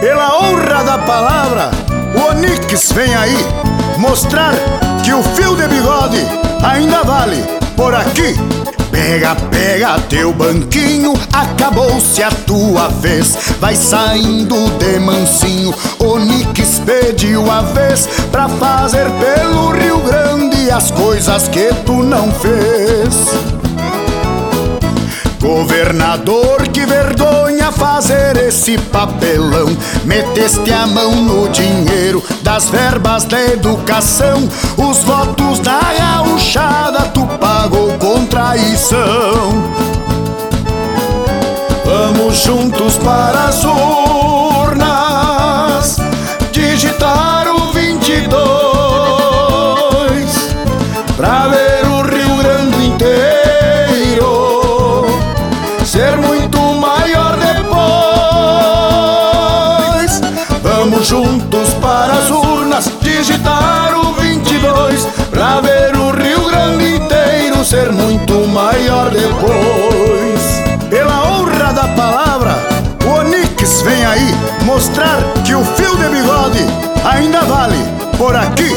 Pela honra da palavra, o Onix vem aí mostrar que o fio de bigode ainda vale por aqui. Pega, pega teu banquinho, acabou-se a tua vez. Vai saindo de mansinho, Onix pediu a vez pra fazer pelo Rio Grande as coisas que tu não fez. Governador, que vergonha fazer esse papelão. Meteste a mão no dinheiro das verbas da educação. Os votos da gauchada tu pagou com traição. Vamos juntos para as urnas digitar o 22 pra ver o Rio Grande inteiro ser muito maior depois. Juntos para as urnas digitar o 22 pra ver o Rio Grande inteiro ser muito maior depois. Pela honra da palavra, o Onix vem aí mostrar que o fio de bigode ainda vale por aqui.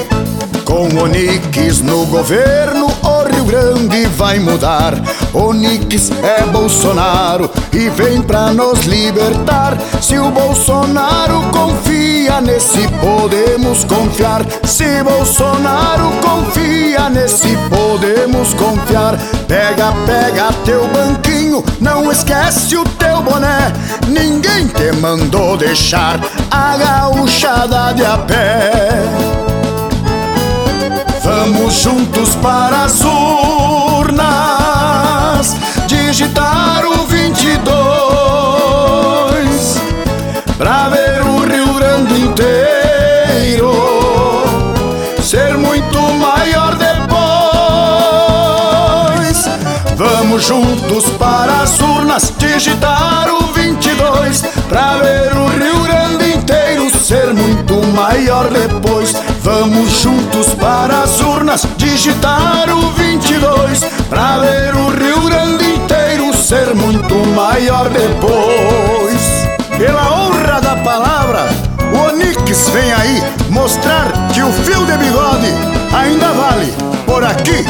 Com Onix no governo, o Grande vai mudar. Onix é Bolsonaro e vem pra nos libertar. Se o Bolsonaro confia nesse, podemos confiar. Se Bolsonaro confia nesse, podemos confiar. Pega, pega teu banquinho, não esquece o teu boné. Ninguém te mandou deixar a gauchada de a pé. Vamos juntos para as urnas digitar o 22 pra ver o Rio Grande inteiro ser muito maior depois. Vamos juntos para as urnas digitar o 22 pra ver o Rio Grande inteiro ser muito maior depois. Vamos juntos para as urnas digitar o 22 pra ver o Rio Grande inteiro ser muito maior depois. Pela honra da palavra, o Onix vem aí mostrar que o fio de bigode ainda vale por aqui.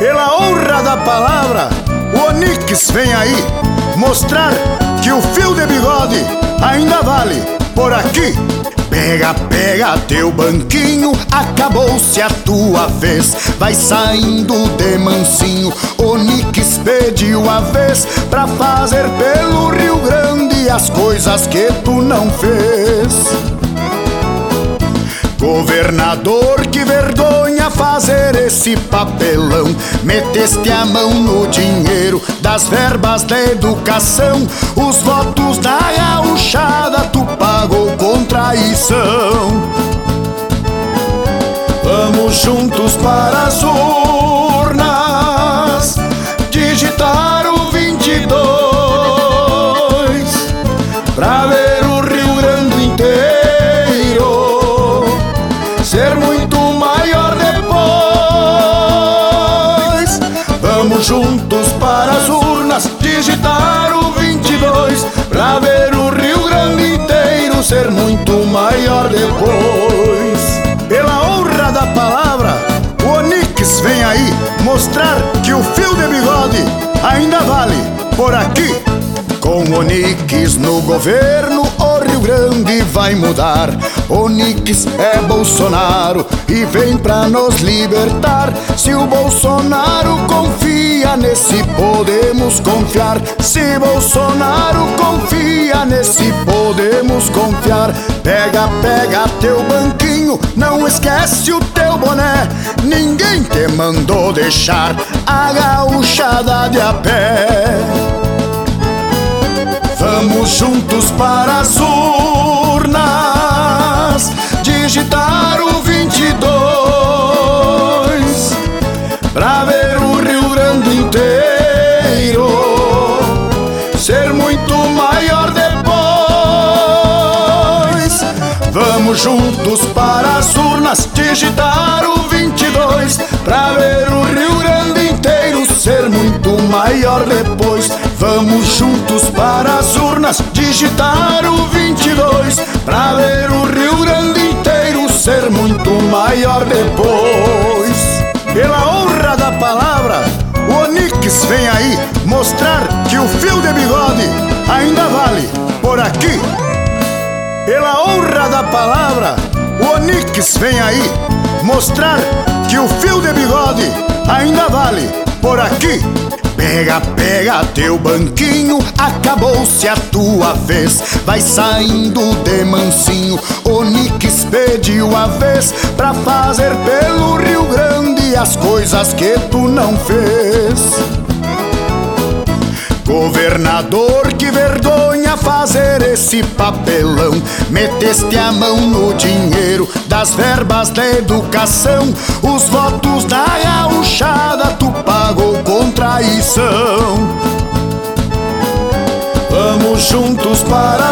Pela honra da palavra, o Onix vem aí mostrar que o fio de bigode ainda vale por aqui. Pega, pega teu banquinho, acabou-se a tua vez. Vai saindo de mansinho, Onix pediu a vez pra fazer pelo Rio Grande as coisas que tu não fez. Governador, que vergonha fazer esse papelão. Meteste a mão no dinheiro das verbas da educação. Os votos da gauchada tu pagou com traição. Vamos juntos para as urnas digitar o 22 pra ver o Rio Grande inteiro ser muito maior depois. Vamos juntos para as urnas digitar o 22 pra ver o Rio ser muito maior depois. Pela honra da palavra, o Onix vem aí mostrar que o fio de bigode ainda vale por aqui. Com Onix no governo, o Rio Grande vai mudar. Onix é Bolsonaro e vem pra nos libertar. Se o Bolsonaro confia nesse, podemos confiar. Se Bolsonaro confia nesse, podemos confiar. Pega, pega teu banquinho, não esquece o teu boné. Ninguém te mandou deixar a gauchada de a pé. Vamos juntos para as urnas digitar o 22 pra ver o Rio Grande inteiro ser muito maior depois. Vamos juntos para as urnas digitar o 22 Pra ver o Rio Grande inteiro ser muito maior depois Vamos juntos para as urnas digitar o 22 Pra ver o Rio Grande inteiro ser muito maior depois Pela honra da palavra, o Onix vem aí mostrar que o fio de bigode ainda vale por aqui pela honra da palavra, o Onix vem aí mostrar que o fio de bigode ainda vale por aqui. Pega, pega teu banquinho, acabou-se a tua vez. Vai saindo de mansinho, Onix pediu a vez pra fazer pelo Rio Grande as coisas que tu não fez. Governador, que vergonha fazer esse papelão. Meteste a mão no dinheiro das verbas da educação. Os votos da gauchada tu pagou com traição. Vamos juntos para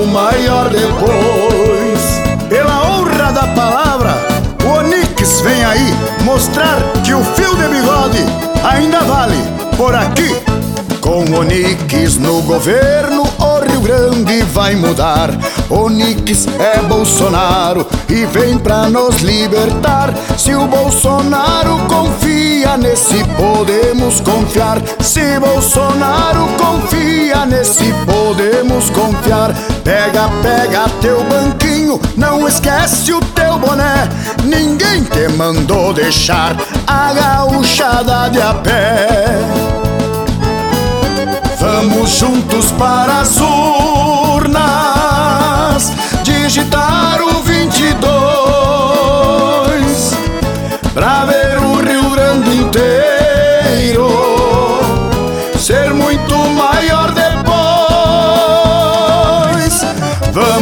muito maior depois. Pela honra da palavra, o Onix vem aí mostrar que o fio de bigode ainda vale por aqui. Com Onix no governo, o Grande vai mudar. Onix é Bolsonaro e vem pra nos libertar. Se o Bolsonaro confia nesse, podemos confiar. Se Bolsonaro confia nesse, podemos confiar. Pega, pega teu banquinho, não esquece o teu boné. Ninguém te mandou deixar a gauchada de a pé. Vamos juntos para as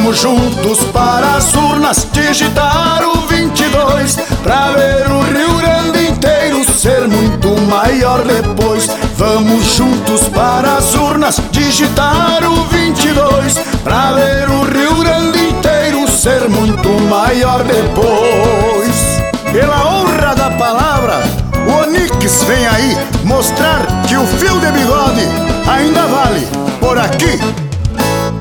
Vamos juntos para as urnas digitar o 22 pra ver o Rio Grande inteiro ser muito maior depois. Vamos juntos para as urnas digitar o 22 pra ver o Rio Grande inteiro ser muito maior depois. Pela honra da palavra, o Onix vem aí mostrar que o fio de bigode ainda vale por aqui.